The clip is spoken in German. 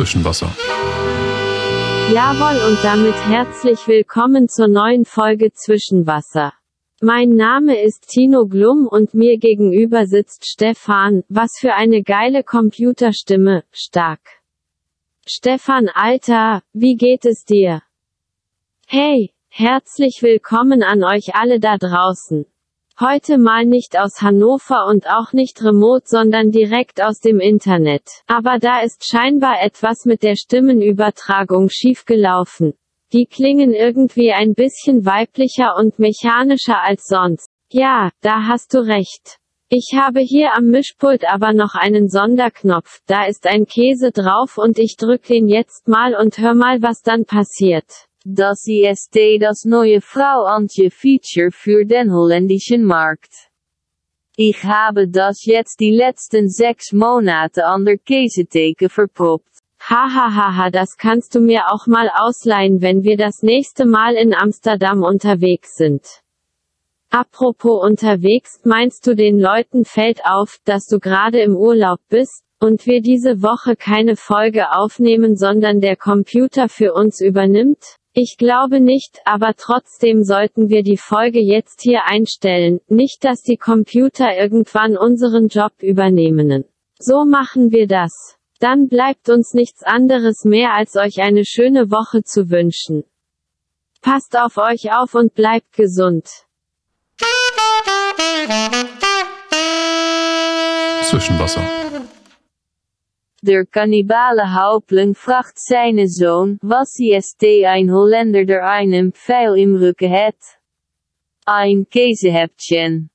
Zwischenwasser. Jawohl und damit herzlich willkommen zur neuen Folge Zwischenwasser. Mein Name ist Tino Glum und mir gegenüber sitzt Stefan, was für eine geile Computerstimme, stark. Stefan Alter, wie geht es dir? Hey, herzlich willkommen an euch alle da draußen. Heute mal nicht aus Hannover und auch nicht remote, sondern direkt aus dem Internet. Aber da ist scheinbar etwas mit der Stimmenübertragung schiefgelaufen. Die klingen irgendwie ein bisschen weiblicher und mechanischer als sonst. Ja, da hast du recht. Ich habe hier am Mischpult aber noch einen Sonderknopf, da ist ein Käse drauf und ich drück den jetzt mal und hör mal was dann passiert. Das ist das neue Frau Antje Feature für den holländischen Markt. Ich habe das jetzt die letzten sechs Monate an der Käsetheke verpoppt. Hahaha, das kannst du mir auch mal ausleihen, wenn wir das nächste Mal in Amsterdam unterwegs sind. Apropos unterwegs, meinst du den Leuten fällt auf, dass du gerade im Urlaub bist, und wir diese Woche keine Folge aufnehmen, sondern der Computer für uns übernimmt? Ich glaube nicht, aber trotzdem sollten wir die Folge jetzt hier einstellen, nicht dass die Computer irgendwann unseren Job übernehmen. So machen wir das. Dann bleibt uns nichts anderes mehr als euch eine schöne Woche zu wünschen. Passt auf euch auf und bleibt gesund. Zwischenwasser. Der kannibale Hauptling fragt seine Sohn, was ist ein Holländer der einen Pfeil im Rücken hat. Ein Käsehäppchen.